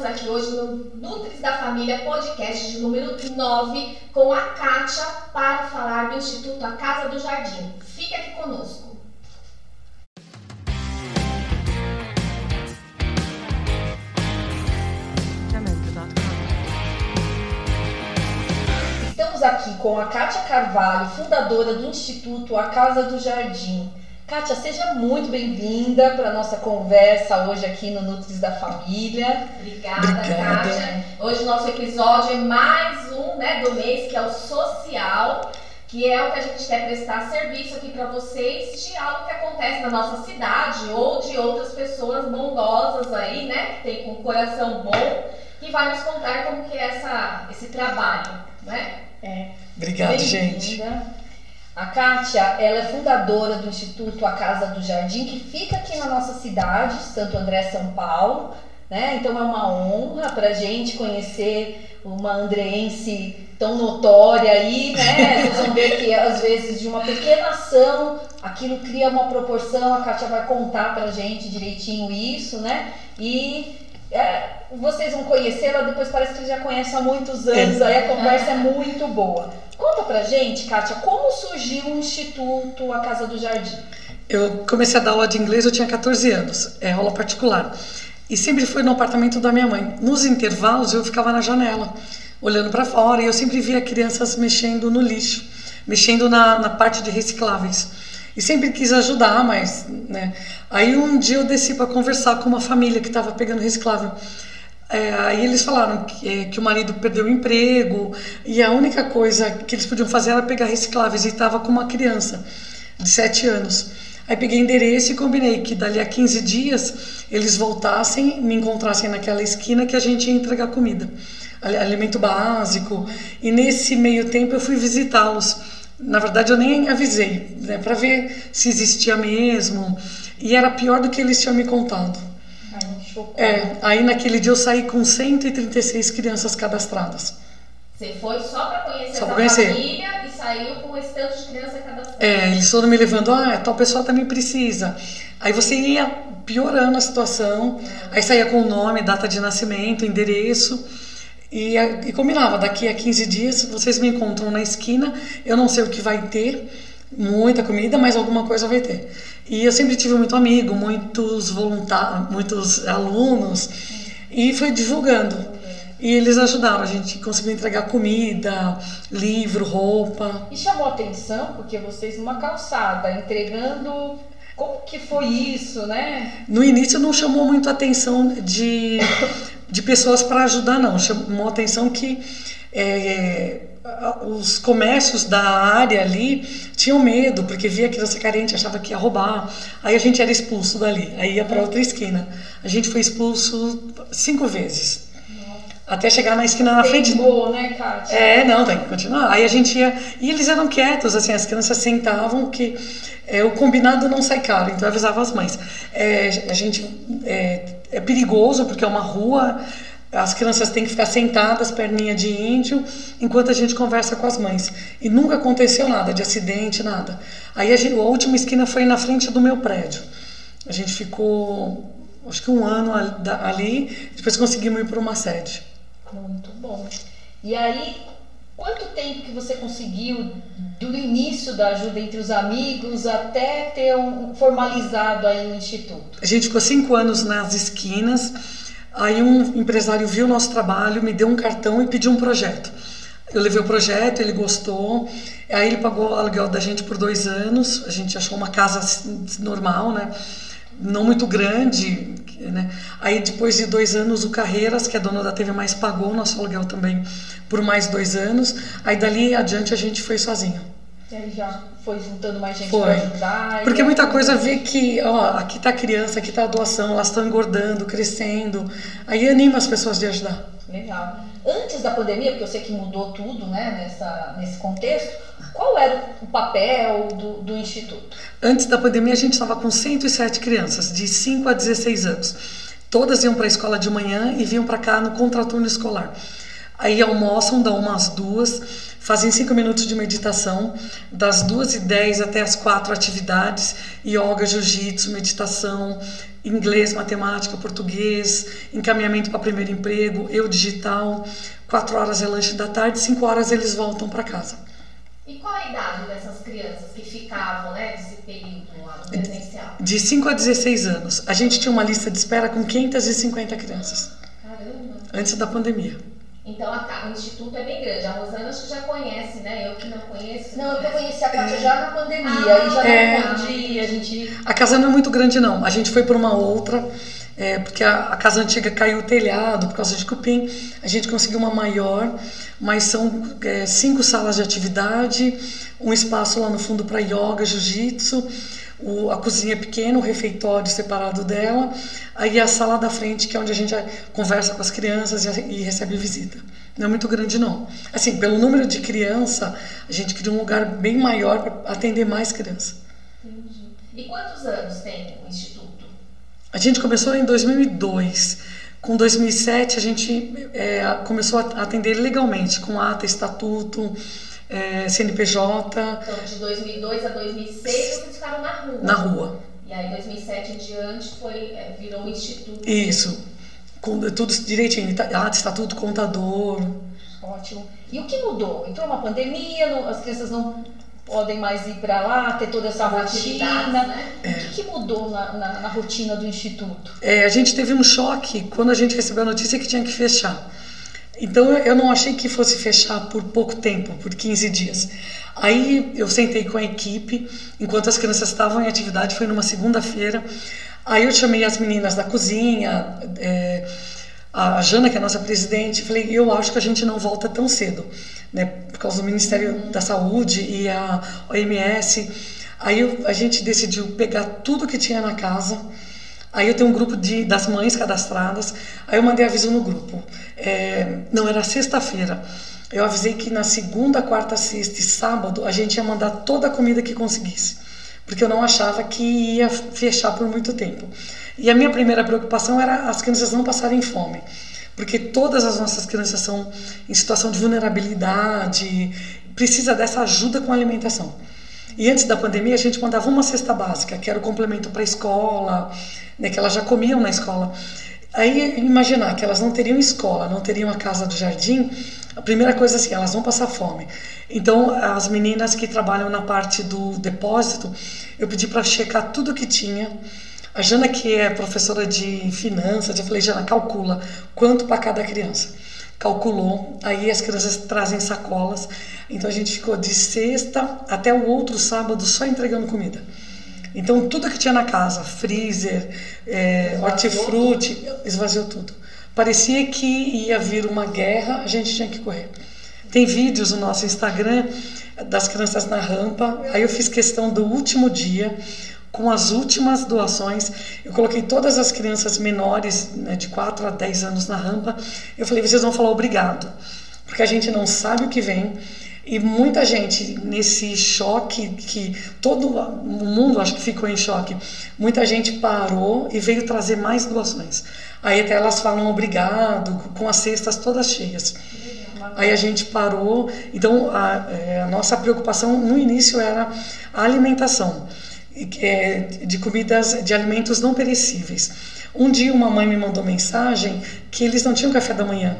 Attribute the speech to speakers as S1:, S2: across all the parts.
S1: estamos aqui hoje no Nutris da Família podcast de número 9 com a Kátia para falar do Instituto A Casa do Jardim. Fique aqui conosco. Estamos aqui com a Kátia Carvalho, fundadora do Instituto A Casa do Jardim. Kátia, seja muito bem-vinda para a nossa conversa hoje aqui no Nutris da Família. Obrigada, Obrigada, Kátia. Hoje o nosso episódio é mais um né, do mês, que é o social, que é o que a gente quer prestar serviço aqui para vocês de algo que acontece na nossa cidade ou de outras pessoas bondosas aí, né, que tem um coração bom, que vai nos contar como que é essa, esse trabalho, né?
S2: É. Obrigado, gente.
S1: A Kátia, ela é fundadora do Instituto A Casa do Jardim, que fica aqui na nossa cidade, Santo André, São Paulo. Né? Então é uma honra para a gente conhecer uma andreense tão notória aí, né? Vocês vão ver que às vezes de uma pequena ação aquilo cria uma proporção, a Kátia vai contar para a gente direitinho isso, né? E é, vocês vão conhecê-la, depois parece que já conhecem há muitos anos, é. aí a conversa é muito boa. Conta pra gente, Kátia, como surgiu o Instituto A Casa do Jardim?
S2: Eu comecei a dar aula de inglês, eu tinha 14 anos, é aula particular. E sempre foi no apartamento da minha mãe. Nos intervalos eu ficava na janela, olhando para fora, e eu sempre via crianças mexendo no lixo, mexendo na, na parte de recicláveis. E sempre quis ajudar, mas, né? Aí um dia eu desci para conversar com uma família que estava pegando reciclável. É, aí eles falaram que, é, que, o marido perdeu o emprego e a única coisa que eles podiam fazer era pegar recicláveis e estava com uma criança de 7 anos. Aí peguei endereço e combinei que dali a 15 dias eles voltassem, me encontrassem naquela esquina que a gente ia entregar comida, alimento básico. E nesse meio tempo eu fui visitá-los. Na verdade eu nem avisei, né, para ver se existia mesmo. E era pior do que eles tinham me contado. É, aí naquele dia eu saí com 136 crianças cadastradas.
S1: Você foi só para conhecer só essa conhecer. família e saiu com esse tanto de criança cadastrada?
S2: É, eles foram me levando, ah, tal pessoa também precisa. Aí você ia piorando a situação, aí saía com o nome, data de nascimento, endereço. E, e combinava, daqui a 15 dias vocês me encontram na esquina, eu não sei o que vai ter, muita comida, mas alguma coisa vai ter. E eu sempre tive muito amigo, muitos voluntários, muitos alunos, e foi divulgando. E eles ajudaram, a gente conseguiu entregar comida, livro, roupa.
S1: E chamou atenção porque vocês numa calçada, entregando como que foi isso, né?
S2: No início não chamou muito a atenção de, de pessoas para ajudar, não. Chamou atenção que é, os comércios da área ali tinham medo, porque via criança carente, achava que ia roubar. Aí a gente era expulso dali, aí ia para outra esquina. A gente foi expulso cinco vezes. Até chegar na esquina na frente.
S1: Boa, né, Kátia?
S2: É, não, tem que continuar. Aí a gente ia. E eles eram quietos, assim, as crianças sentavam, que é, o combinado não sai caro, então eu avisava as mães. É, a gente. É, é perigoso, porque é uma rua as crianças têm que ficar sentadas, perninha de índio, enquanto a gente conversa com as mães. E nunca aconteceu nada de acidente, nada. Aí a, gente, a última esquina foi na frente do meu prédio. A gente ficou, acho que um ano ali, depois conseguimos ir para uma sede.
S1: Muito bom. E aí, quanto tempo que você conseguiu do início da ajuda entre os amigos até ter um formalizado aí o instituto?
S2: A gente ficou cinco anos nas esquinas Aí um empresário viu o nosso trabalho, me deu um cartão e pediu um projeto. Eu levei o projeto, ele gostou. Aí ele pagou o aluguel da gente por dois anos. A gente achou uma casa normal, né? Não muito grande, né? Aí depois de dois anos o Carreiras, que é dono da TV Mais, pagou o nosso aluguel também por mais dois anos. Aí dali adiante a gente foi sozinho.
S1: E aí já foi juntando mais gente para ajudar.
S2: Porque muita coisa vê que, ó, aqui tá a criança, aqui tá a doação, elas estão engordando, crescendo. Aí anima as pessoas de ajudar.
S1: Legal. Antes da pandemia, porque eu sei que mudou tudo, né, nessa, nesse contexto, qual era o papel do, do Instituto?
S2: Antes da pandemia, a gente estava com 107 crianças, de 5 a 16 anos. Todas iam para a escola de manhã e vinham para cá no contraturno escolar. Aí almoçam, dão umas duas, fazem cinco minutos de meditação, das duas e dez até as quatro atividades, yoga, jiu-jitsu, meditação, inglês, matemática, português, encaminhamento para primeiro emprego, eu digital. Quatro horas é lanche da tarde, cinco horas eles voltam para casa.
S3: E qual a idade dessas crianças que ficavam, né, nesse período lá no presencial?
S2: De 5 a 16 anos. A gente tinha uma lista de espera com 550 crianças.
S3: Caramba!
S2: Antes da pandemia.
S3: Então a, o instituto é bem grande. A Rosana acho que já conhece, né? Eu que não conheço.
S1: Não, eu conheci a Kátia já na pandemia
S3: Ah,
S1: e já
S2: é.
S1: não pude, a gente...
S2: A casa não é muito grande, não. A gente foi por uma outra, é, porque a, a casa antiga caiu o telhado por causa de cupim. A gente conseguiu uma maior, mas são é, cinco salas de atividade, um espaço lá no fundo para yoga, jiu-jitsu. a cozinha é pequena, o refeitório separado dela, aí a sala da frente, que é onde a gente conversa com as crianças e, e recebe visita. Não é muito grande, não. Assim, pelo número de criança, a gente queria um lugar bem maior para atender mais crianças.
S3: Entendi. E quantos anos tem o instituto?
S2: A gente começou em 2002. Com 2007 a gente é, começou a atender legalmente, com ata, estatuto, é, CNPJ,
S3: Então, de 2002 a 2006 vocês ficaram na rua.
S2: na rua.
S3: E aí, 2007 em diante, foi, é, virou um instituto.
S2: Isso. Com tudo direitinho, ata, estatuto, contador.
S1: Ótimo. E o que mudou? Entrou uma pandemia, não- as crianças não podem mais ir para lá, ter toda essa rotina.
S3: né?
S1: O que, que mudou na, na- na rotina do Instituto?
S2: É, a gente teve um choque quando a gente recebeu a notícia que tinha que fechar. Então eu- eu não achei que fosse fechar por pouco tempo, por 15 dias. Aí eu sentei com a equipe, enquanto as crianças estavam em atividade, foi numa segunda-feira. Aí eu chamei as meninas da cozinha, é, a Jana, que é a nossa presidente, falei: eu acho que a gente não volta tão cedo, né, por causa do Ministério da Saúde e a OMS. Aí eu- a gente decidiu pegar tudo que tinha na casa. Aí eu tenho um grupo de, das mães cadastradas. Aí eu mandei aviso no grupo. É, não, era sexta-feira. Eu avisei que na segunda, quarta, sexta e sábado a gente ia mandar toda a comida que conseguisse. Porque eu não achava que ia fechar por muito tempo. E a minha primeira preocupação era as crianças não passarem fome. Porque todas as nossas crianças são em situação de vulnerabilidade, precisa dessa ajuda com a alimentação. E antes da pandemia, a gente mandava uma cesta básica, que era o complemento para a escola, né, que elas já comiam na escola. Aí, imaginar que elas não teriam escola, não teriam a casa do jardim, a primeira coisa assim, elas vão passar fome. Então, as meninas que trabalham na parte do depósito, eu pedi para checar tudo que tinha. A Jana, que é professora de finanças, eu falei, Jana, calcula quanto para cada criança calculou, aí as crianças trazem sacolas, então a gente ficou de sexta até o outro sábado só entregando comida. Então tudo que tinha na casa, freezer, é, hortifruti, esvaziou tudo. Parecia que ia vir uma guerra, a gente tinha que correr. Tem vídeos no nosso Instagram das crianças na rampa, aí eu fiz questão do último dia, com as últimas doações. Eu coloquei todas as crianças menores, né, de 4 a 10 anos na rampa. Eu falei, vocês vão falar obrigado, porque a gente não sabe o que vem. E muita gente nesse choque que todo o mundo acho que ficou em choque. Muita gente parou e veio trazer mais doações. Aí até elas falam obrigado, com as cestas todas cheias. Aí a gente parou. Então a, é, a nossa preocupação no início era a alimentação é de comidas, de alimentos não perecíveis. Um dia uma mãe me mandou mensagem que eles não tinham café da manhã.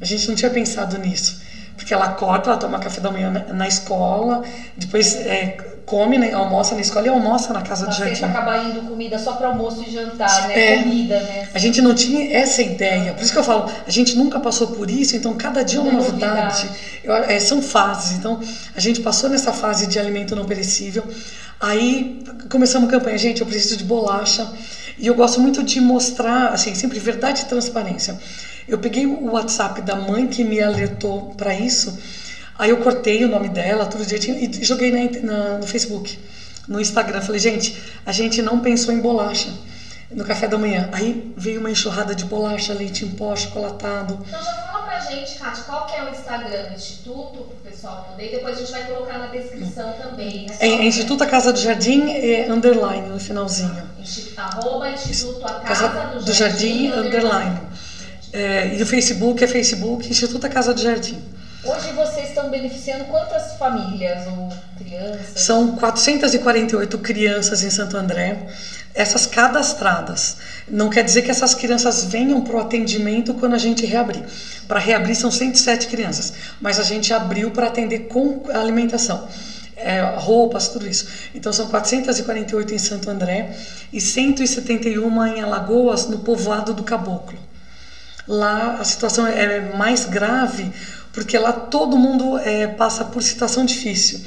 S2: A gente não tinha pensado nisso. Porque ela acorda, ela toma café da manhã na, na escola, depois é, come, né, almoça na escola e almoça na casa
S1: Na
S2: do jardim.
S1: acaba indo comida só para almoço e jantar, né?
S2: É.
S1: Comida, né?
S2: A gente não tinha essa ideia. Por isso que eu falo, a gente nunca passou por isso, então cada dia é uma
S1: É
S2: novidade.
S1: novidade.
S2: Eu- é, são fases. Então a gente passou nessa fase de alimento não perecível. Aí começamos a campanha, gente, eu preciso de bolacha. E eu gosto muito de mostrar, assim, sempre verdade e transparência. Eu peguei o WhatsApp da mãe que me alertou para isso. Aí eu cortei o nome dela, tudo direitinho, e joguei na na- no Facebook, no Instagram. Falei, gente, a gente não pensou em bolacha no café da manhã. Aí veio uma enxurrada de bolacha, leite em pó, chocolatado.
S3: Então já fala pra gente, Kátia, qual que é o Instagram do Instituto, pro pessoal poder, depois a gente vai colocar na descrição também. né?
S2: É, é Instituto A Casa do Jardim, é underline no finalzinho.
S3: Arroba Instituto A
S2: Casa
S3: Casa
S2: do Jardim, underline. É, e o Facebook é Facebook Instituto A Casa do Jardim.
S1: Hoje vocês estão beneficiando quantas famílias ou crianças? crianças?
S2: São 448 crianças em Santo André, essas cadastradas. Não quer dizer que essas crianças venham para o atendimento quando a gente reabrir. Para reabrir são 107 crianças, mas a gente abriu para atender com alimentação. É, roupas, tudo isso. Então são 448 em Santo André e 171 em Alagoas, no povoado do Caboclo. Lá a situação é mais grave porque lá todo mundo é, passa por situação difícil.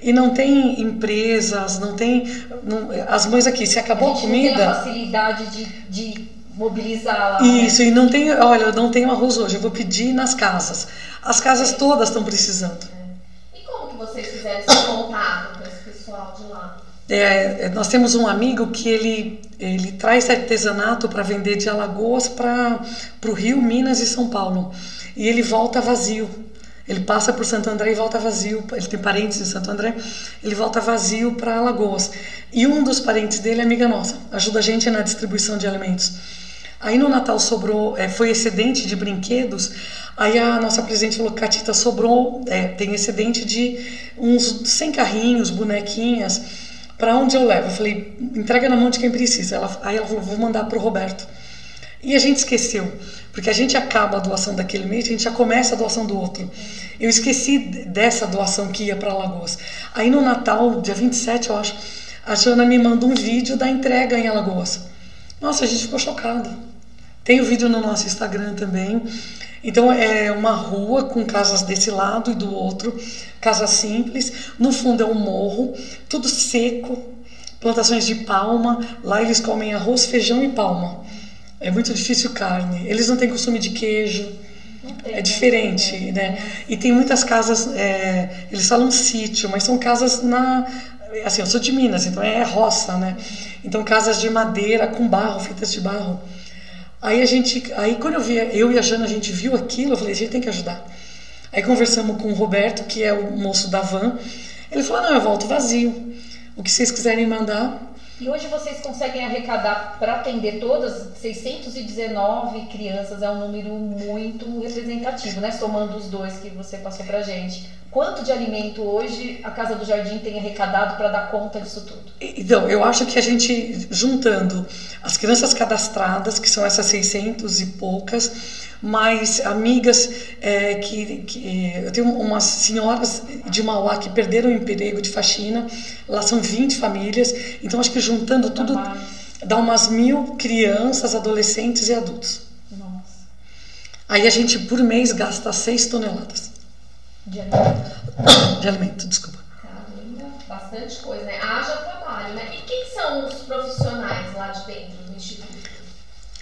S2: E não tem empresas, não tem. Não, as mães aqui, se acabou a,
S1: a
S2: comida. Não tem
S1: a facilidade de, de mobilizar lá.
S2: Né? Isso, né? e não tem. Olha, eu não tenho arroz hoje, eu vou pedir nas casas. As casas todas estão precisando.
S3: É. E como que vocês fizeram contato com esse pessoal de lá?
S2: É, nós temos um amigo que ele, ele traz artesanato para vender de Alagoas para o Rio, Minas e São Paulo. E ele volta vazio. Ele passa por Santo André e volta vazio. Ele tem parentes em Santo André, ele volta vazio para Alagoas. E um dos parentes dele é amiga nossa, ajuda a gente na distribuição de alimentos. Aí no Natal sobrou, é, foi excedente de brinquedos. Aí a nossa presidente falou: Catita, sobrou, é, tem excedente de uns 100 carrinhos, bonequinhas. Para onde eu levo? Eu falei: entrega na mão de quem precisa. Ela, aí ela falou: vou mandar para o Roberto. E a gente esqueceu, porque a gente acaba a doação daquele mês, a gente já começa a doação do outro. Eu esqueci dessa doação que ia para Alagoas. Aí no Natal, dia 27, eu acho, a Jana me manda um vídeo da entrega em Alagoas. Nossa, a gente ficou chocado. Tem o vídeo no nosso Instagram também. Então é uma rua com casas desse lado e do outro, casa simples. No fundo é um morro, tudo seco, plantações de palma. Lá eles comem arroz, feijão e palma. É muito difícil carne. Eles não têm costume de queijo. Tem, é diferente, né? E tem muitas casas, é, eles falam sítio, mas são casas na. Assim, eu sou de Minas, então é roça, né? Então, casas de madeira com barro, feitas de barro. Aí a gente, aí quando eu vi, eu e a Jana, a gente viu aquilo, eu falei, a gente tem que ajudar. Aí conversamos com o Roberto, que é o moço da van. Ele falou: não, eu volto vazio. O que vocês quiserem mandar,
S1: e hoje vocês conseguem arrecadar para atender todas 619 crianças, é um número muito representativo, né? Somando os dois que você passou para gente. Quanto de alimento hoje a Casa do Jardim tem arrecadado para dar conta disso tudo?
S2: Então, eu acho que a gente, juntando as crianças cadastradas, que são essas 600 e poucas, mais amigas é, que, que, eu tenho umas senhoras de Mauá que perderam o emprego de faxina lá são 20 famílias então acho que juntando tudo dá umas mil crianças adolescentes e adultos.
S1: Nossa.
S2: aí a gente por mês gasta 6 toneladas.
S1: De alimento.
S2: De alimento desculpa.
S3: Caramba, bastante coisa né? Haja trabalho né? E quem são os profissionais lá de dentro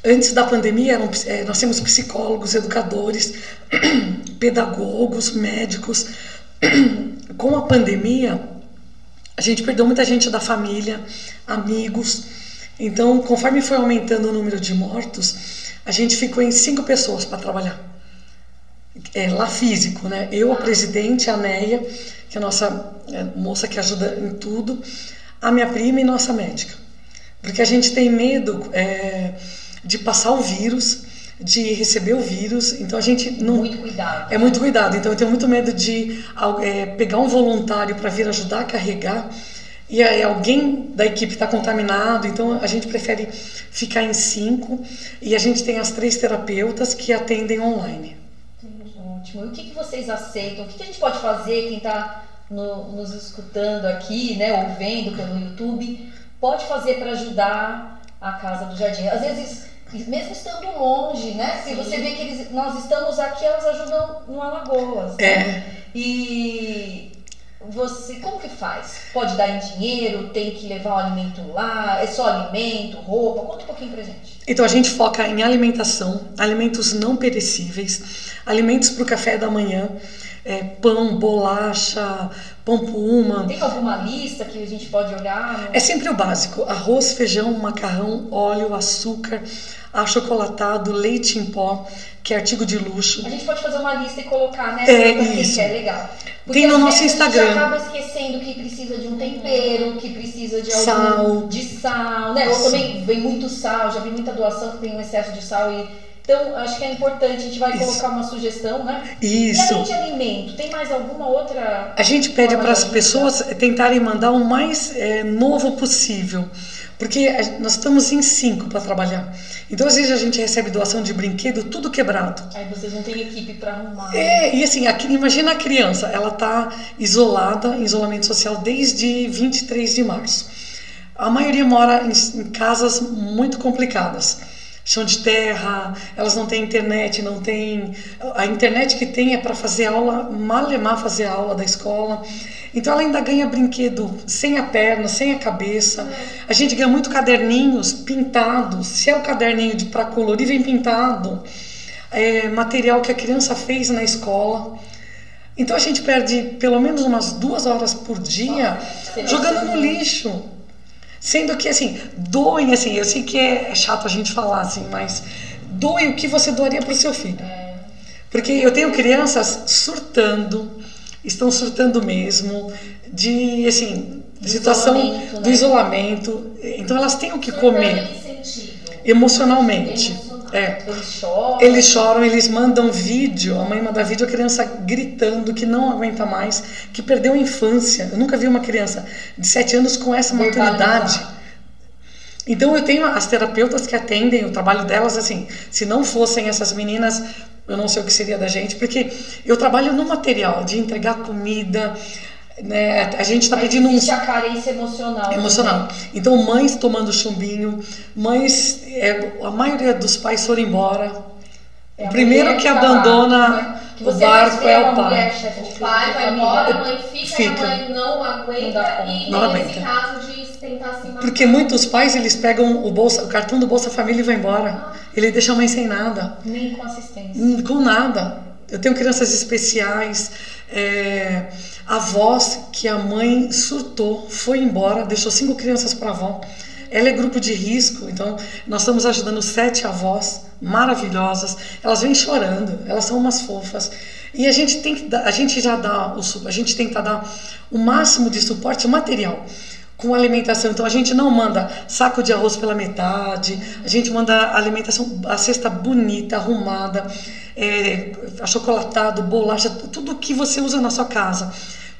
S2: Antes da pandemia, eram, é, nós temos psicólogos, educadores, pedagogos, médicos. Com a pandemia, a gente perdeu muita gente da família, amigos. Então, conforme foi aumentando o número de mortos, a gente ficou em cinco pessoas para trabalhar. É, lá físico, né? Eu, a presidente, a Neia, que é a nossa é, moça que ajuda em tudo, a minha prima e nossa médica. Porque a gente tem medo. É, de passar o vírus, de receber o vírus. Então a gente não.
S1: Muito cuidado.
S2: É muito cuidado. Então eu tenho muito medo de é, pegar um voluntário para vir ajudar a carregar e aí alguém da equipe está contaminado. Então a gente prefere ficar em cinco e a gente tem as três terapeutas que atendem online.
S1: Ótimo. E o que, que vocês aceitam? O que, que a gente pode fazer? Quem está no, nos escutando aqui, né, ou vendo pelo YouTube, pode fazer para ajudar a Casa do Jardim? Às vezes mesmo estando longe, né? Se você vê que eles, nós estamos aqui, elas ajudam no Alagoas.
S2: Né? É.
S1: E você, como que faz? Pode dar em dinheiro? Tem que levar o alimento lá? É só alimento, roupa? Conta um pouquinho pra gente.
S2: Então a gente foca em alimentação, alimentos não perecíveis, alimentos para o café da manhã é, pão, bolacha, pão puma.
S1: Tem alguma lista que a gente pode olhar?
S2: É sempre o básico: arroz, feijão, macarrão, óleo, açúcar, achocolatado, leite em pó, que é artigo de luxo.
S1: A gente pode fazer uma lista e colocar, né? É
S2: isso.
S1: Que é legal.
S2: Porque Tem no nosso Instagram. A
S1: gente acaba esquecendo que precisa de um tempero, que precisa de
S2: algum, sal,
S1: de sal, né? Ou também vem muito sal, já vi muita doação que tem um excesso de sal e Então, acho que é importante, a gente vai Isso. colocar uma sugestão, né?
S2: Isso.
S1: E além de alimento, tem mais alguma outra.
S2: A gente pede para as pessoas tentarem mandar o mais é, novo possível. Porque nós estamos em cinco para trabalhar. Então, às vezes, a gente recebe doação de brinquedo tudo quebrado.
S1: Aí vocês não têm equipe para arrumar.
S2: É, e assim, aqui, imagina a criança, ela está isolada, em isolamento social desde 23 de março. A maioria mora em, em casas muito complicadas chão de terra, elas não têm internet, não tem a internet que tem é para fazer aula, malemar fazer aula da escola. Então ela ainda ganha brinquedo sem a perna, sem a cabeça. A gente ganha muito caderninhos pintados. Se é o caderninho de para colorir vem pintado. É, material que a criança fez na escola. Então a gente perde pelo menos umas duas horas por dia jogando no lixo. Sendo que, assim, doem, assim, eu sei que é chato a gente falar, assim, mas doe o que você doaria para o seu filho. É. Porque eu tenho crianças surtando, estão surtando mesmo, de, assim, situação isolamento, do né? isolamento. Então elas têm o que comer. Emocionalmente.
S1: É. Eles choram.
S2: Eles choram, eles mandam vídeo, a mãe manda vídeo, a criança gritando que não aguenta mais, que perdeu a infância. Eu nunca vi uma criança de 7 anos com essa maturidade. Então eu tenho as terapeutas que atendem, o trabalho delas, assim, se não fossem essas meninas, eu não sei o que seria da gente, porque eu trabalho no material de entregar comida, né? A gente está pedindo
S1: um. a carência emocional.
S2: Emocional. Então, mães tomando chumbinho, mães. É, a maioria dos pais foram embora. É o primeiro que, que abandona né? que o barco é o pai.
S3: o pai vai embora, a mãe fica, fica. a mãe não aguenta não e não tem esse caso de tentar se matar.
S2: Porque muitos pais eles pegam o, bolsa, o cartão do Bolsa Família e vai embora. Ah. Ele deixa a mãe sem nada.
S1: Nem com assistência.
S2: Com nada. Eu tenho crianças especiais. É, avós que a mãe surtou, foi embora, deixou cinco crianças para a avó. Ela é grupo de risco, então nós estamos ajudando sete avós maravilhosas. Elas vêm chorando, elas são umas fofas. E a gente tem que a gente já dá o a gente tenta dar o máximo de suporte material com alimentação. Então a gente não manda saco de arroz pela metade, a gente manda alimentação, a cesta bonita, arrumada, é, achocolatado, bolacha, tudo que você usa na sua casa.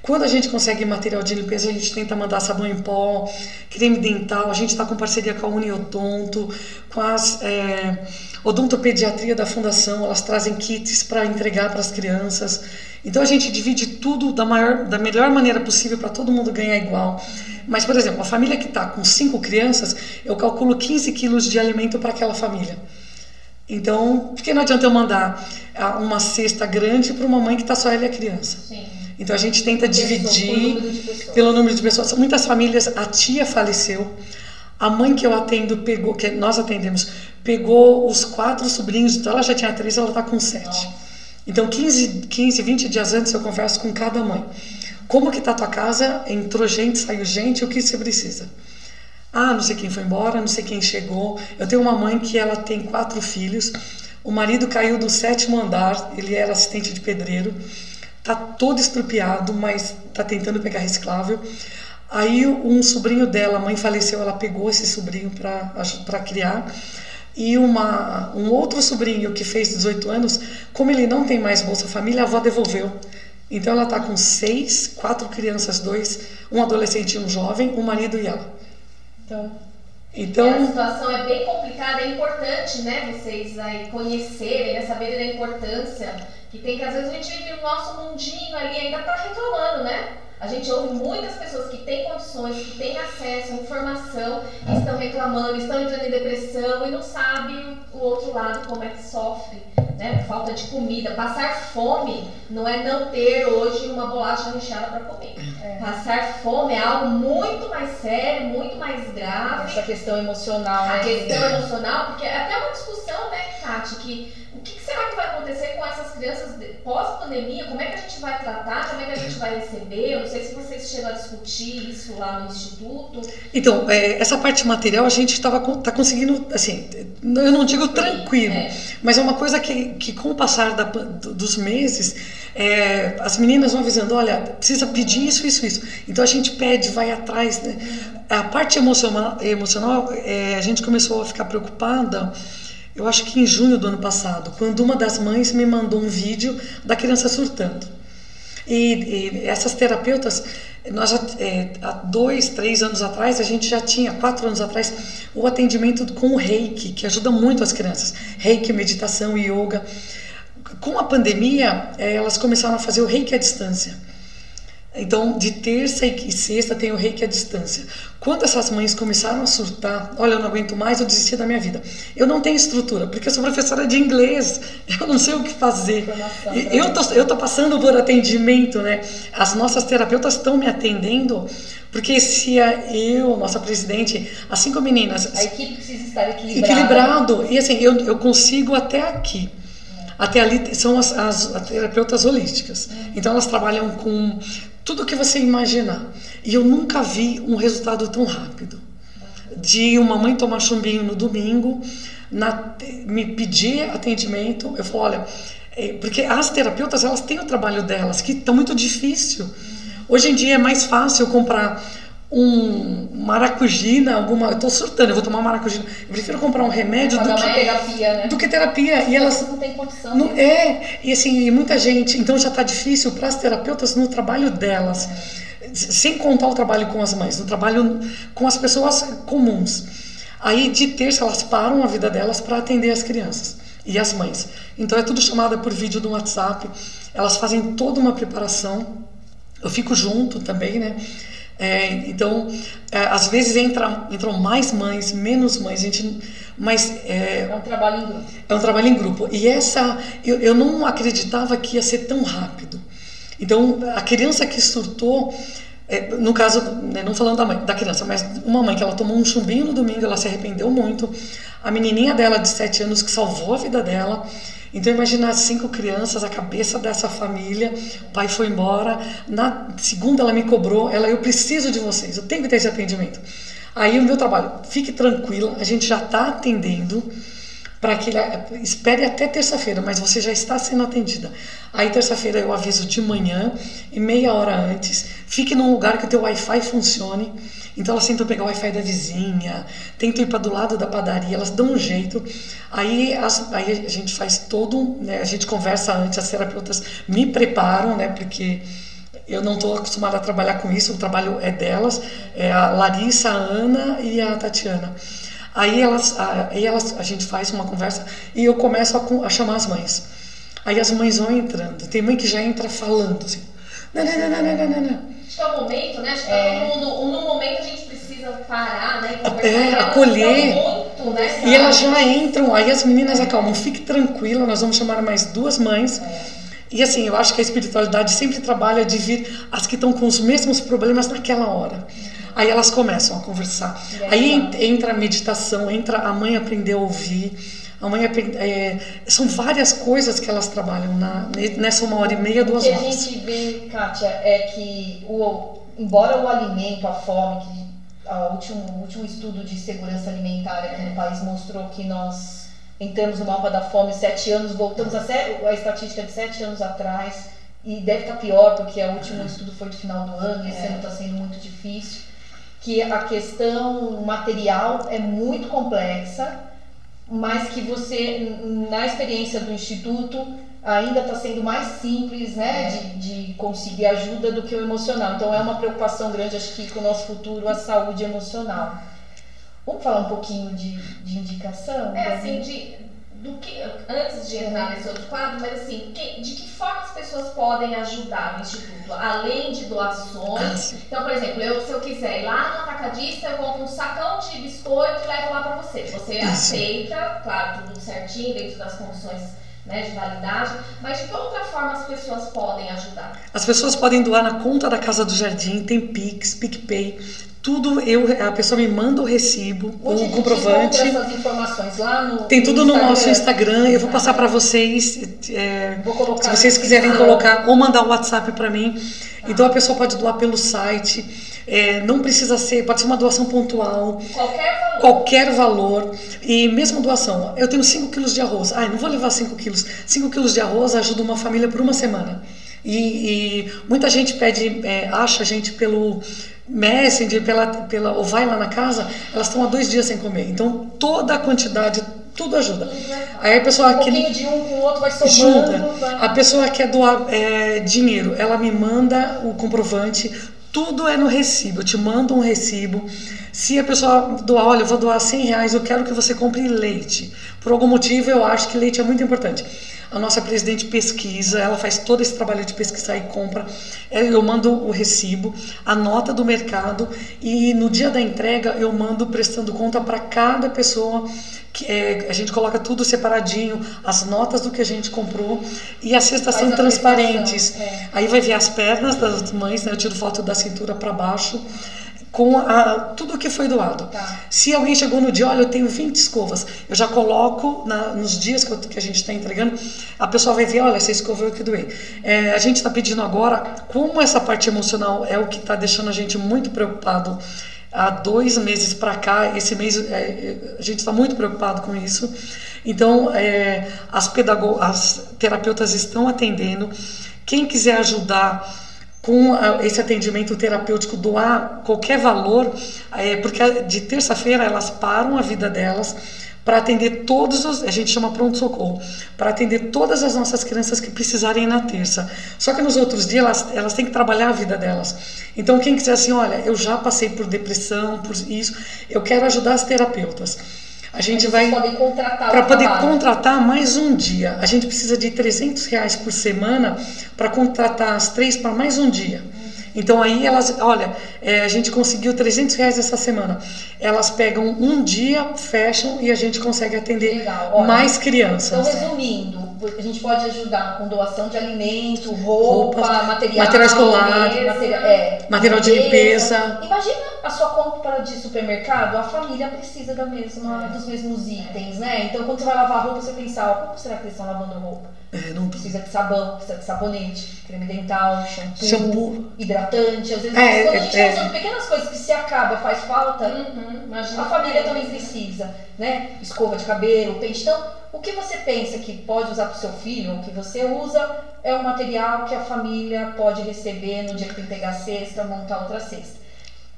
S2: Quando a gente consegue material de limpeza, a gente tenta mandar sabão em pó, creme dental. A gente está com parceria com a Uniodonto, com as é, odontopediatria da fundação. Elas trazem kits para entregar para as crianças. Então a gente divide tudo da, maior, da melhor maneira possível para todo mundo ganhar igual. Mas, por exemplo, a família que está com cinco crianças, eu calculo 15 quilos de alimento para aquela família. Então, por que não adianta eu mandar ah, uma cesta grande para uma mãe que está só ela e a criança? Sim. Então a gente tenta dividir número pelo número de pessoas. Muitas famílias, a tia faleceu, a mãe que eu atendo pegou, que nós atendemos, pegou os quatro sobrinhos, então ela já tinha três, ela está com sete. Então 15, 15, 20 dias antes eu converso com cada mãe. Como que está a tua casa? Entrou gente, saiu gente, o que você precisa? Ah, não sei quem foi embora, não sei quem chegou. Eu tenho uma mãe que ela tem quatro filhos. O marido caiu do sétimo andar, ele era assistente de pedreiro tá todo estrupiado, mas tá tentando pegar reciclável. Aí um sobrinho dela, a mãe faleceu, ela pegou esse sobrinho para criar. E uma, um outro sobrinho que fez 18 anos, como ele não tem mais Bolsa Família, a avó devolveu. Então ela está com seis, quatro crianças, dois, um adolescente e um jovem, um marido e ela.
S3: Então, então, a situação é bem complicada, é importante, né, vocês aí conhecerem, né, saberem da importância que tem que às vezes a gente vive no nosso mundinho ali ainda tá reclamando, né? A gente ouve muitas pessoas que têm condições, que têm acesso à informação, que estão reclamando, estão entrando em depressão e não sabem o outro lado como é que sofre, né? Falta de comida. Passar fome não é não ter hoje uma bolacha recheada para comer. É. Passar fome é algo muito mais sério, muito mais grave.
S1: Essa questão emocional.
S3: A né? questão emocional, porque é até uma discussão, né, Kate, que o que será que vai acontecer com essas crianças pós-pandemia? Como é que a gente vai tratar? Como é que a gente vai receber? Eu não sei se vocês chegam a discutir isso lá no Instituto.
S2: Então, é, essa parte material a gente estava tá conseguindo, assim, eu não digo tranquilo, é. mas é uma coisa que, que com o passar da, dos meses, é, as meninas vão avisando, olha, precisa pedir isso, isso, isso. Então a gente pede, vai atrás. Né? A parte emocional, emocional é, a gente começou a ficar preocupada eu acho que em junho do ano passado, quando uma das mães me mandou um vídeo da criança surtando. E, e essas terapeutas, nós já, é, há dois, três anos atrás, a gente já tinha, quatro anos atrás, o atendimento com o reiki, que ajuda muito as crianças. Reiki, meditação, yoga. Com a pandemia, é, elas começaram a fazer o reiki à distância. Então, de terça e sexta tem o reiki à distância. Quando essas mães começaram a surtar, olha, eu não aguento mais, eu desisti da minha vida. Eu não tenho estrutura, porque eu sou professora de inglês, eu não sei o que fazer. Eu tô, eu tô passando por atendimento, né? As nossas terapeutas estão me atendendo, porque se eu, nossa presidente, as cinco meninas.
S1: A equipe precisa estar equilibrada.
S2: Equilibrado. E assim, eu, eu consigo até aqui. Até ali são as, as, as terapeutas holísticas. Então elas trabalham com tudo que você imaginar. E eu nunca vi um resultado tão rápido. De uma mãe tomar chumbinho no domingo, na, me pedir atendimento, eu falo, olha, é, porque as terapeutas elas têm o trabalho delas, que está muito difícil. Hoje em dia é mais fácil comprar um maracujina, alguma. Eu tô surtando, eu vou tomar maracujina. Eu prefiro comprar um remédio do que,
S1: terapia, né?
S2: do que terapia. E elas.
S1: Não tem condição.
S2: Não, é, e assim, muita gente. Então já está difícil para as terapeutas no trabalho delas. Sem contar o trabalho com as mães, no trabalho com as pessoas comuns. Aí de terça elas param a vida delas para atender as crianças e as mães. Então é tudo chamada por vídeo do WhatsApp. Elas fazem toda uma preparação. Eu fico junto também, né? É, então, é, às vezes entra, entram mais mães, menos mães, a gente, mas
S1: é, é, um trabalho em grupo.
S2: É um trabalho em grupo. E essa, eu, eu não acreditava que ia ser tão rápido. Então, a criança que surtou, é, no caso, né, não falando da mãe, da criança, mas uma mãe que ela tomou um chumbinho no domingo, ela se arrependeu muito. A menininha dela de 7 anos que salvou a vida dela. Então imagina cinco crianças, a cabeça dessa família, o pai foi embora, na segunda ela me cobrou, ela, eu preciso de vocês, eu tenho que ter esse atendimento. Aí o meu trabalho, fique tranquila, a gente já está atendendo para que ele espere até terça-feira, mas você já está sendo atendida. Aí terça-feira eu aviso de manhã e meia hora antes, fique num lugar que o teu Wi-Fi funcione então elas tentam pegar o Wi-Fi da vizinha, tentam ir para do lado da padaria, elas dão um jeito. Aí, as, aí a gente faz todo, né, a gente conversa antes, as terapeutas me preparam, né, porque eu não estou acostumada a trabalhar com isso, o trabalho é delas, é a Larissa, a Ana e a Tatiana. Aí elas, aí elas, a gente faz uma conversa e eu começo a, a chamar as mães. Aí as mães vão entrando. Tem mãe que já entra falando assim. Não, não, não, não, não, não, não
S3: que é o momento, né? Acho que é. todo mundo, no momento a gente precisa parar, né?
S2: É, acolher. Muito, né, e elas já entram, aí as meninas acalmam, fique tranquila, nós vamos chamar mais duas mães. É. E assim, eu acho que a espiritualidade sempre trabalha de vir as que estão com os mesmos problemas naquela hora. Aí elas começam a conversar. Aí entra a meditação, entra a mãe aprender a ouvir. A mãe é, são várias coisas que elas trabalham na, nessa uma hora e meia, duas horas.
S1: O que a gente vê, Kátia, é que o, embora o alimento, a fome, que o último, o último estudo de segurança alimentar aqui no país mostrou que nós entramos no mapa da fome sete anos, voltamos a, a estatística de sete anos atrás, e deve estar pior, porque o último estudo foi do final do ano, e esse é. ano está sendo muito difícil, que a questão material é muito complexa, mas que você, na experiência do Instituto, ainda está sendo mais simples né, de, de conseguir ajuda do que o emocional. Então, é uma preocupação grande, acho que, com o nosso futuro, a saúde emocional. Vamos falar um pouquinho de, de indicação?
S3: É, assim, de, do que, antes de entrar nesse outro quadro, mas assim, que, de que forma as pessoas podem ajudar o Instituto? Além de doações. Então, por exemplo, eu, se eu quiser ir lá no atacadista, eu compro um sacão de biscoito e levo lá para você. Você Isso. aceita, claro, tudo certinho, dentro das condições né, de validade, mas de que outra forma as pessoas podem ajudar?
S2: As pessoas podem doar na conta da Casa do Jardim, tem Pix, PicPay, tudo eu a pessoa me manda o recibo o comprovante.
S1: essas informações lá no
S2: tem tudo no, no nosso Instagram eu vou passar para vocês é, se vocês quiserem colocar ou mandar o WhatsApp para mim. Ah. então a pessoa pode doar pelo site é, não precisa ser pode ser uma doação pontual.
S3: Qualquer valor.
S2: Qualquer valor. E mesmo doação eu tenho 5 quilos de arroz. Ai não vou levar 5 quilos. 5 quilos de arroz ajuda uma família por uma semana. E, e muita gente pede é, acha a gente pelo Messenger, pela, pela, ou vai lá na casa, elas estão há dois dias sem comer. Então, toda a quantidade, tudo ajuda. Aí a pessoa
S1: Um
S2: que
S1: de um com o outro vai somando.
S2: junta.
S1: vai-
S2: A pessoa quer doar é, dinheiro, ela me manda o comprovante, tudo é no recibo. Eu te mando um recibo. Se a pessoa doar, olha, eu vou doar 100 reais, eu quero que você compre leite. Por algum motivo, eu acho que leite é muito importante. A nossa presidente pesquisa, ela faz todo esse trabalho de pesquisar e compra. É, Eu mando o recibo, a nota do mercado e no dia da entrega eu mando prestando conta para cada pessoa. Que é, a gente coloca tudo separadinho, as notas do que a gente comprou e as cestas são transparentes.
S1: é.
S2: Aí vai ver as pernas das mães, né? Eu tiro foto da cintura para baixo com a, tudo que foi doado.
S1: Tá.
S2: Se alguém chegou no dia, olha, eu tenho 20 escovas, eu já coloco na- nos dias que, eu- que a gente está entregando, a pessoa vai ver, olha, essa escova eu que doei. É, a gente está pedindo agora, como essa parte emocional é o que está deixando a gente muito preocupado há dois meses para cá, esse mês é, é, a gente está muito preocupado com isso. Então, é, as, as terapeutas estão atendendo. Quem quiser ajudar com esse atendimento terapêutico, doar qualquer valor, é, porque de terça-feira elas param a vida delas para atender todos os, a gente chama pronto-socorro, para atender todas as nossas crianças que precisarem na terça. Só que nos outros dias elas, elas têm que trabalhar a vida delas. Então quem quiser assim, olha, eu já passei por depressão, por isso, eu quero ajudar as terapeutas. A gente vai para poder contratar mais um dia. A gente precisa de 300 reais por semana para contratar as três para mais um dia. Então aí elas, olha, é, a gente conseguiu 300 reais essa semana. Elas pegam um dia, fecham e a gente consegue atender
S1: Legal,
S2: mais
S1: Então,
S2: crianças.
S1: resumindo, a gente pode ajudar com doação de alimento, roupa,
S2: Roupas,
S1: material,
S2: material escolar,
S1: material, é,
S2: material de limpeza.
S1: Imagina a sua compra de supermercado, a família precisa da mesma, dos mesmos itens, né? Então, quando você vai lavar roupa, você pensa, ó, como será que eles estão lavando roupa?
S2: É, não-
S1: Precisa de sabão, precisa de sabonete, creme dental, shampoo,
S2: Shampoo.
S1: hidratante. Às vezes,
S2: É,
S1: quando a gente
S2: é,
S1: está usando pequenas coisas que se acaba, faz falta,
S3: Uhum,
S1: a família também precisa, né? Escova de cabelo, pente. Então, o que você pensa que pode usar para o seu filho, o que você usa, é um material que a família pode receber no dia que tem que pegar a cesta, montar outra cesta.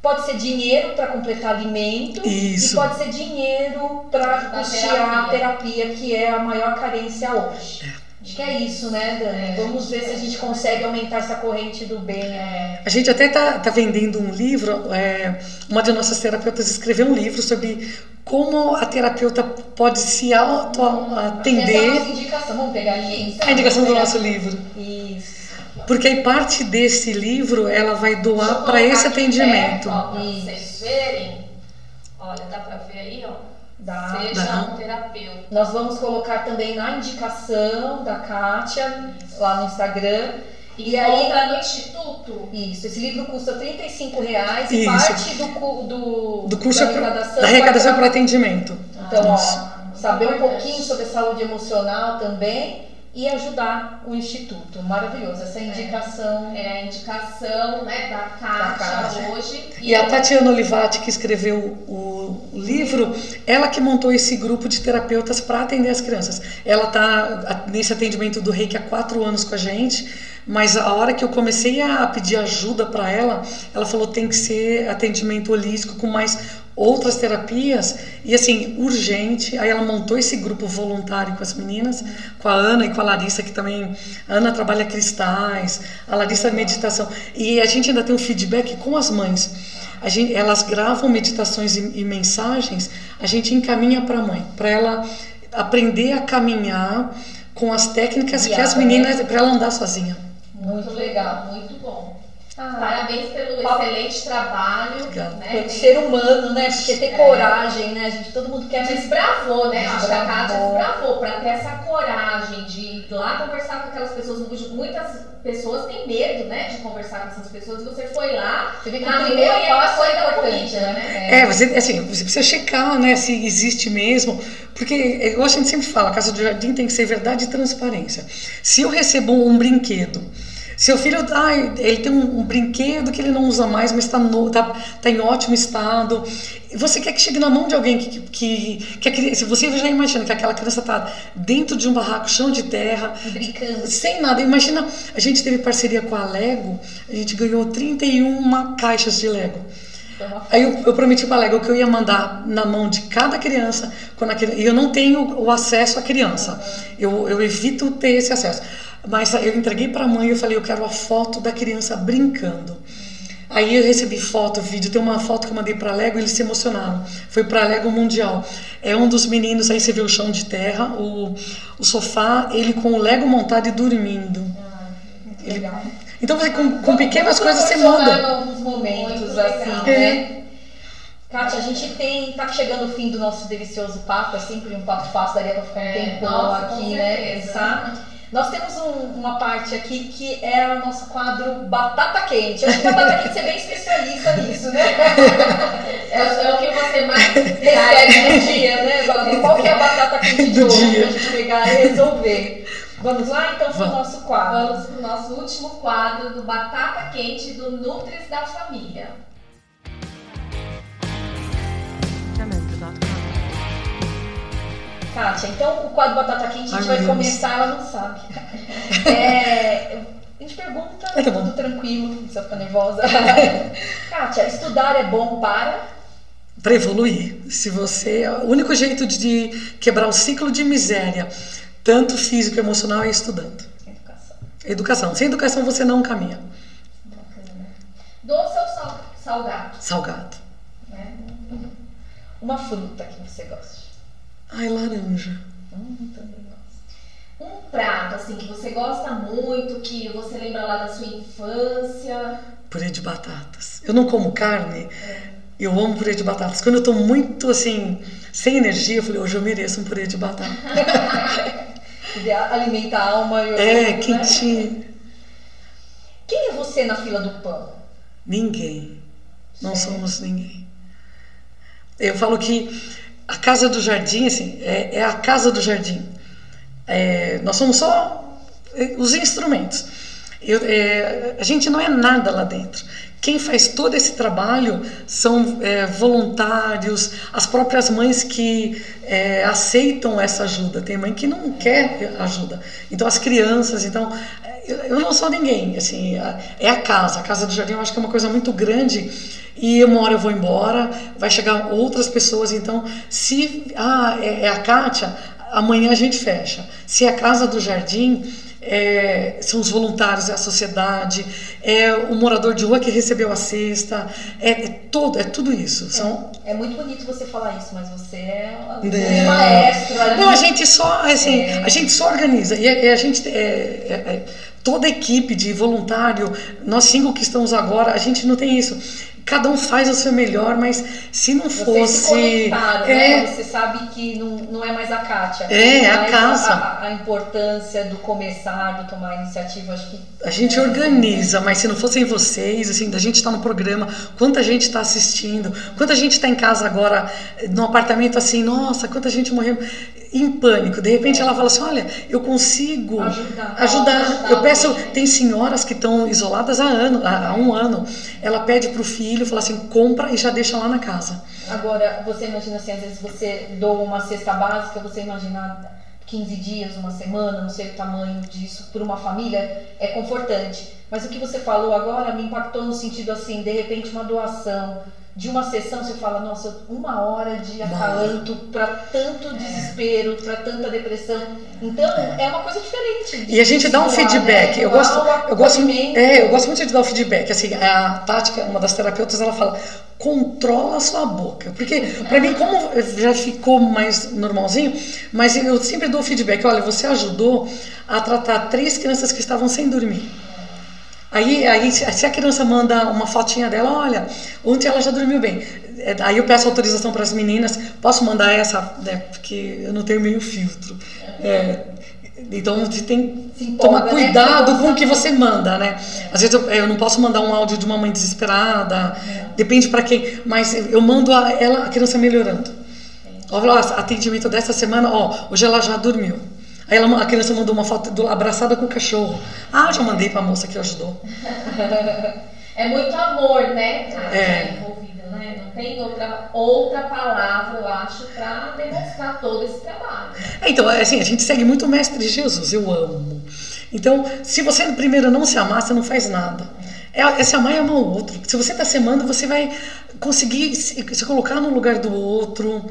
S1: Pode ser dinheiro para completar alimento
S2: Isso.
S1: e pode ser dinheiro para custear a
S3: terapia.
S1: terapia, que é a maior carência hoje. Acho que é isso, né, Dani?
S3: É.
S1: Vamos ver se a gente consegue aumentar essa corrente do bem. né?
S2: A gente até tá, tá vendendo um livro. é, uma de nossas terapeutas escreveu um livro sobre como a terapeuta pode se
S1: Essa é a
S2: auto-atender.
S1: nossa indicação. Vamos pegar aqui?
S2: É a indicação do nosso livro.
S1: Isso.
S2: Porque aí parte desse livro ela vai doar para esse
S3: aqui
S2: atendimento.
S3: perto, ó, pra vocês verem. Olha, dá pra ver aí, ó.
S1: Dá.
S3: Seja
S2: Dá.
S3: um terapeuta.
S1: Nós vamos colocar também na indicação da Kátia, lá no Instagram.
S3: E,
S1: E aí-
S3: no instituto.
S1: Isso, esse livro custa 35 reais e
S2: Isso.
S1: parte do, do,
S2: Do curso
S1: da arrecadação.
S2: da arrecadação para atendimento.
S1: Então,
S2: Isso.
S1: ó, saber um pouquinho sobre a saúde emocional também e ajudar o Instituto. Maravilhoso, essa indicação.
S3: É a indicação né, da Kátia,
S1: Kátia.
S3: hoje.
S2: E a Tatiana Olivati, que escreveu o, o livro, ela que montou esse grupo de terapeutas para atender as crianças. Ela está nesse atendimento do Reiki há quatro anos com a gente, mas a hora que eu comecei a pedir ajuda para ela, ela falou tem que ser atendimento holístico com mais outras terapias e assim urgente. Aí ela montou esse grupo voluntário com as meninas, com a Ana e com a Larissa que também a Ana trabalha cristais, a Larissa meditação e a gente ainda tem um feedback com as mães. Gente, elas gravam meditações e, e mensagens, a gente encaminha para a mãe, para ela aprender a caminhar com as técnicas que as
S1: Guiada,
S2: meninas, para ela andar sozinha.
S1: Muito legal.
S3: Muito bom.
S1: Ah,
S3: Parabéns pelo
S1: Papo-
S3: excelente trabalho.
S2: Obrigada.
S3: Né?
S1: pelo ser humano, né? Porque ter
S3: É.
S1: coragem, né, gente? Todo mundo quer, mas
S3: Desbravou, né? Acho que a Kátia
S1: Desbravou.
S3: desbravou para ter essa coragem de ir lá conversar com aquelas pessoas. Muitas pessoas têm medo, né, de conversar com essas pessoas. E você foi lá,
S1: Você vê que
S3: na
S1: o primeiro
S3: e ela
S1: passo
S3: foi
S1: é
S3: da
S1: importante, né?
S3: né?
S2: É, você, assim, você precisa checar, né, se existe mesmo, porque é igual a gente sempre fala, a Casa do Jardim tem que ser verdade e transparência. Se eu recebo um brinquedo, seu filho, ele tem um, um brinquedo que ele não usa mais, mas está tá, tá em ótimo estado, você quer que chegue na mão de alguém que, que, que criança, se você já imagina que aquela criança está dentro de um barraco, chão de terra,
S1: brincando.
S2: sem nada. Imagina, a gente teve parceria com a Lego, a gente ganhou 31 caixas de Lego. Aí eu, eu prometi para a Lego que eu ia mandar na mão de cada criança, quando a, e eu não tenho o acesso à criança, eu, eu evito ter esse acesso. Mas eu entreguei para a mãe e eu falei, eu quero a foto da criança brincando. Aí eu recebi foto, vídeo. Tem uma foto que eu mandei para Lego, eles se emocionaram. Foi para Lego Mundial. É um dos meninos, aí você vê o chão de terra, o, o sofá, ele com o Lego montado e dormindo.
S1: Ah, ele, legal.
S2: Então, com, com pequenas coisas você muda.
S1: novos momentos, assim, né? Kátia, a gente tem, tá chegando o fim do nosso delicioso papo, é sempre um papo fácil, daria pra ficar um é, tempo aqui, né? Exato. Nós temos um, uma parte aqui que é o nosso quadro Batata Quente. Acho que batata quente você é bem especialista nisso, né?
S3: É, é o que você mais
S1: recebe no dia, né? Qual que é a batata quente de hoje pra gente pegar e resolver? Vamos lá então para o nosso quadro.
S3: Vamos para o nosso último quadro do Batata Quente do Nutris da Família.
S1: Kátia, então o quadro Batata Quente a gente Ai, vai começar, ela não sabe. É, a gente pergunta, é, tá tudo tranquilo, não precisa ficar nervosa. Kátia, estudar é bom para?
S2: Para evoluir. Se você. O único jeito de quebrar o ciclo de miséria, tanto físico e emocional, é estudando.
S1: Educação.
S2: Educação. Sem educação você não caminha.
S3: Bacana. Doce ou salgado?
S2: Salgado. É.
S1: Uma fruta que você gosta.
S2: Ai, laranja.
S1: Hum, também gosto.
S3: Um prato, assim, que você gosta muito, que você lembra lá da sua infância.
S2: Purê de batatas. Eu não como carne, eu amo purê de batatas. Quando eu tô muito, assim, sem energia, eu falei, hoje eu mereço um purê de batata.
S1: Alimentar a alma e o
S2: É, né? quentinho.
S1: Quem é você na fila do pão?
S2: Ninguém. Não somos ninguém. Eu falo que a casa do jardim, assim, é, é a casa do jardim. É, nós somos só é, os instrumentos. Eu, é, a gente não é nada lá dentro. Quem faz todo esse trabalho são é, voluntários, as próprias mães que é, aceitam essa ajuda. Tem mãe que não quer ajuda. Então as crianças, então eu não sou ninguém. Assim, é a casa. A casa do jardim eu acho que é uma coisa muito grande e uma hora eu vou embora, vai chegar outras pessoas. Então, se ah, é, é a Kátia, amanhã a gente fecha. Se é a Casa do Jardim, é, são os voluntários, é a sociedade, é o morador de rua que recebeu a cesta, é, é todo, é tudo isso. São...
S1: É, é, muito bonito você falar isso, mas você é, um maestro.
S2: Não, a gente só, assim, é. a gente só organiza e a gente toda a equipe de voluntário, nós cinco que estamos agora, a gente não tem isso cada um faz o seu melhor, mas se não Vocês fosse.
S1: Se é, né? Você sabe que não, não é mais a Kátia.
S2: É, é a casa.
S1: A, a, importância do começar, do tomar iniciativa, acho que.
S2: A gente é, organiza, mas se não fossem vocês, assim, da gente estar tá no programa, quanta gente está assistindo, quanta gente está em casa agora, no apartamento assim, nossa, quanta gente morreu em pânico. De repente ela fala assim: Olha, eu consigo ajudar. ajudar. ajudar eu peço. Tem senhoras que estão isoladas há, ano, há um ano. Ela pede para o filho, fala assim: compra e já deixa lá na casa.
S1: Agora, você imagina assim: às vezes você doa uma cesta básica, você imagina 15 dias, uma semana, não sei o tamanho disso, por uma família, é confortante. Mas o que você falou agora me impactou no sentido assim: de repente, uma doação de uma sessão você fala, nossa, uma hora de acalanto para tanto desespero, para tanta depressão. Então é uma coisa diferente.
S2: E a gente dá um feedback. Né? Eu gosto, eu gosto, é, eu gosto muito de dar o um feedback. Assim, a Tática, uma das terapeutas, ela fala: controla a sua boca, porque para mim como já ficou mais normalzinho, mas eu sempre dou feedback. Olha, você ajudou a tratar três crianças que estavam sem dormir. Aí, aí, se a criança manda uma fotinha dela, olha, ontem ela já dormiu bem. É, aí eu peço autorização para as meninas, posso mandar essa, né, porque eu não tenho meio filtro. É, então você tem que tomar né? cuidado com o que você manda, né? Às vezes eu, eu, não posso mandar um áudio de uma mãe desesperada, depende para quem, mas eu mando a, ela, a criança melhorando. Olha, atendimento dessa semana, ó, hoje ela já dormiu. Aí ela, a criança mandou uma foto do, abraçada com o cachorro. Ah, já mandei para a moça que ajudou.
S3: é muito amor, né? É. envolvido, né? Não tem outra, outra palavra, eu acho, para demonstrar todo esse trabalho.
S2: É, então, é assim, a gente segue muito o Mestre Jesus, eu amo. Então, se você primeiro não se amar, você não faz nada. É, é se amar e amar o outro. Se você está se amando, você vai conseguir se, se, colocar no lugar do outro.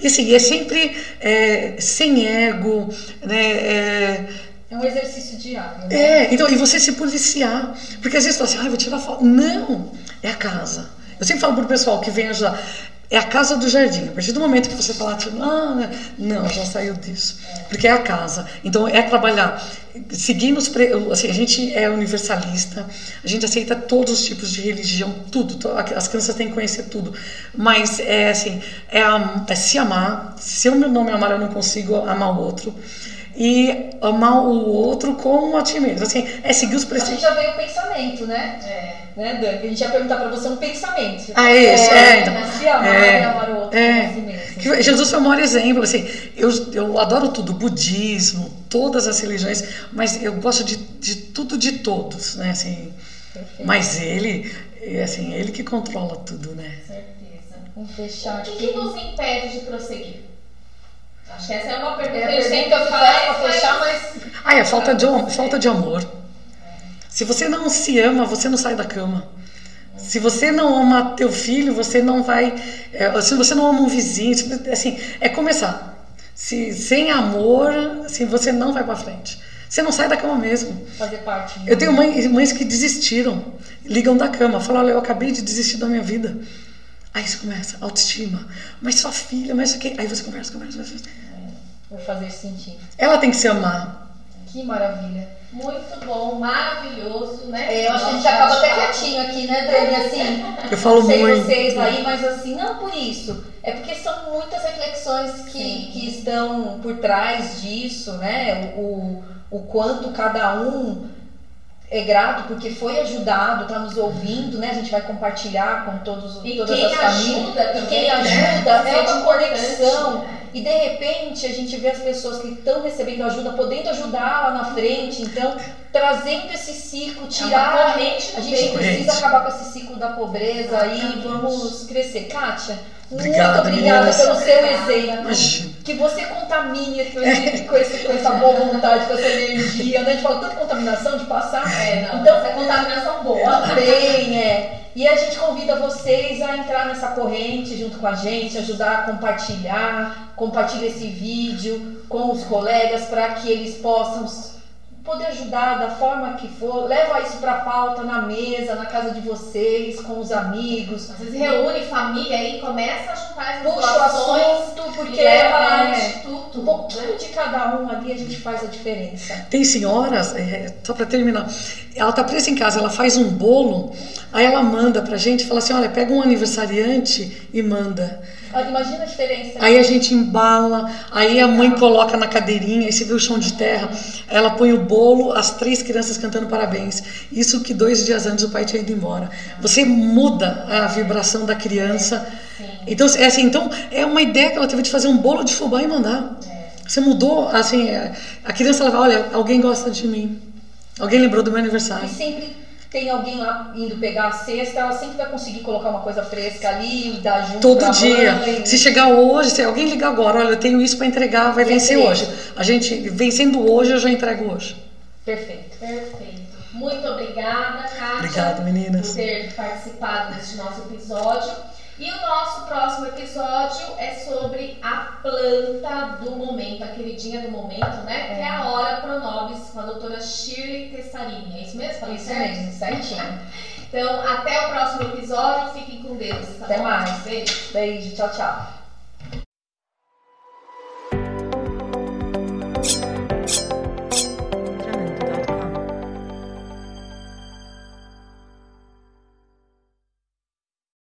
S2: E assim, é sempre é, sem ego, né?
S1: É, é um exercício diário. Né?
S2: É, então, e você se policiar. Porque às vezes você fala assim, ah, vou tirar foto. Não, é a casa. Eu sempre falo pro pessoal que vem ajudar. É a casa do jardim. A partir do momento que você falar, tipo, ah, né, não, já saiu disso. Porque é a casa. Então é trabalhar, seguindo os. Pre... Assim, a gente é universalista, a gente aceita todos os tipos de religião, tudo. As crianças têm que conhecer tudo. Mas é assim, é, é se amar. Se o meu nome é amar, eu não consigo amar o outro e amar o outro como a ti mesmo. Assim, é seguir os
S1: preceitos. A gente já veio o pensamento, né? É. Né, Dani? A gente ia perguntar para você um pensamento.
S2: Ah, é esse, é, é, então.
S1: Se amar é, e amar o outro é, como a si mesmo.
S2: Que Jesus foi o maior exemplo, assim, eu, eu adoro tudo, budismo, todas as religiões, mas eu gosto de, de tudo de todos, né, assim, Perfeito. mas ele, assim, ele que controla tudo, né.
S3: Certeza. Vamos fechar O que, que nos impede de prosseguir? Acho que essa é uma pergunta é, que sempre faz para fechar, mas.
S2: Ah, é falta de, falta de amor. Se você não se ama, você não sai da cama. Se você não ama teu filho, você não vai. É, se você não ama um vizinho, assim, é começar. Se, sem amor, assim, você não vai para frente. Você não sai da cama mesmo.
S1: Fazer parte.
S2: Eu tenho mães, mães que desistiram, ligam da cama, falam: Olha, eu acabei de desistir da minha vida. Aí você começa, autoestima. Mas sua filha, mas o que? Aí você conversa, conversa, conversa.
S1: Vou fazer sentido.
S2: Ela tem que se amar.
S1: Que maravilha.
S3: Muito bom, maravilhoso, né?
S1: É, eu acho que a gente acaba até quietinho aqui, né, Dani? Assim,
S2: eu falo
S1: sei
S2: muito.
S1: vocês aí, mas assim, não por isso. É porque são muitas reflexões que, que estão por trás disso, né? O, o quanto cada um é grato porque foi ajudado, está nos ouvindo, né? A gente vai compartilhar com todos,
S3: e
S1: todas as famílias.
S3: Também,
S1: e quem
S3: né?
S1: ajuda né? é uma conexão. Né? E de repente a gente vê as pessoas que estão recebendo ajuda, podendo ajudar lá na frente, então trazendo esse ciclo, é tirar.
S3: É
S1: a gente precisa acabar com esse ciclo da pobreza e vamos crescer. Kátia,
S2: Obrigada,
S1: muito obrigada
S2: meninas.
S1: pelo seu exemplo. Que você contamine com, esse, com, esse, com, essa boa vontade, com essa energia. Né? A gente fala tanto contaminação de passar.
S3: É, não, então, essa contaminação boa.
S1: Também, é. E a gente convida vocês a entrar nessa corrente junto com a gente, ajudar a compartilhar, compartilhar esse vídeo com os colegas para que eles possam poder ajudar da forma que for, leva isso para pauta na mesa, na casa de vocês, com os amigos.
S3: Às vezes reúne família e começa a juntar as
S1: Puxa o assunto, porque leva é, um pouquinho de cada um ali, a gente faz a diferença.
S2: Tem senhoras, é, só para terminar, ela tá presa em casa, ela faz um bolo, aí ela manda pra gente, fala assim, olha, pega um aniversariante e manda.
S1: Imagina a diferença.
S2: Aí a gente embala, aí a mãe coloca na cadeirinha, aí você vê o chão de terra, ela põe o bolo, as três crianças cantando parabéns. Isso que dois dias antes o pai tinha ido embora. Você muda a vibração da criança. Então, é assim, então é uma ideia que ela teve de fazer um bolo de fubá e mandar. Você mudou, assim, a criança ela fala, olha, alguém gosta de mim. Alguém lembrou do meu aniversário.
S1: E sempre tem alguém lá indo pegar a cesta, ela sempre vai conseguir colocar uma coisa fresca ali e dar junto.
S2: Todo dia. Mãe. Se chegar hoje, se alguém ligar agora, olha, eu tenho isso para entregar, vai vencer hoje. A gente, vencendo hoje, eu já entrego hoje.
S1: Perfeito.
S3: Perfeito. Muito obrigada, Kátia.
S2: Obrigado, meninas.
S3: Por ter participado deste nosso episódio. E o nosso próximo episódio é sobre a planta do momento, a queridinha do momento, né? É. Que é a Hora Pronobis com a doutora Shirley Tessarini. É isso mesmo? Falei
S1: isso certo? mesmo, certinho.
S3: Então, até o próximo episódio. Fiquem com Deus.
S1: Tá até bom? mais. Beijo. Beijo. Tchau, tchau.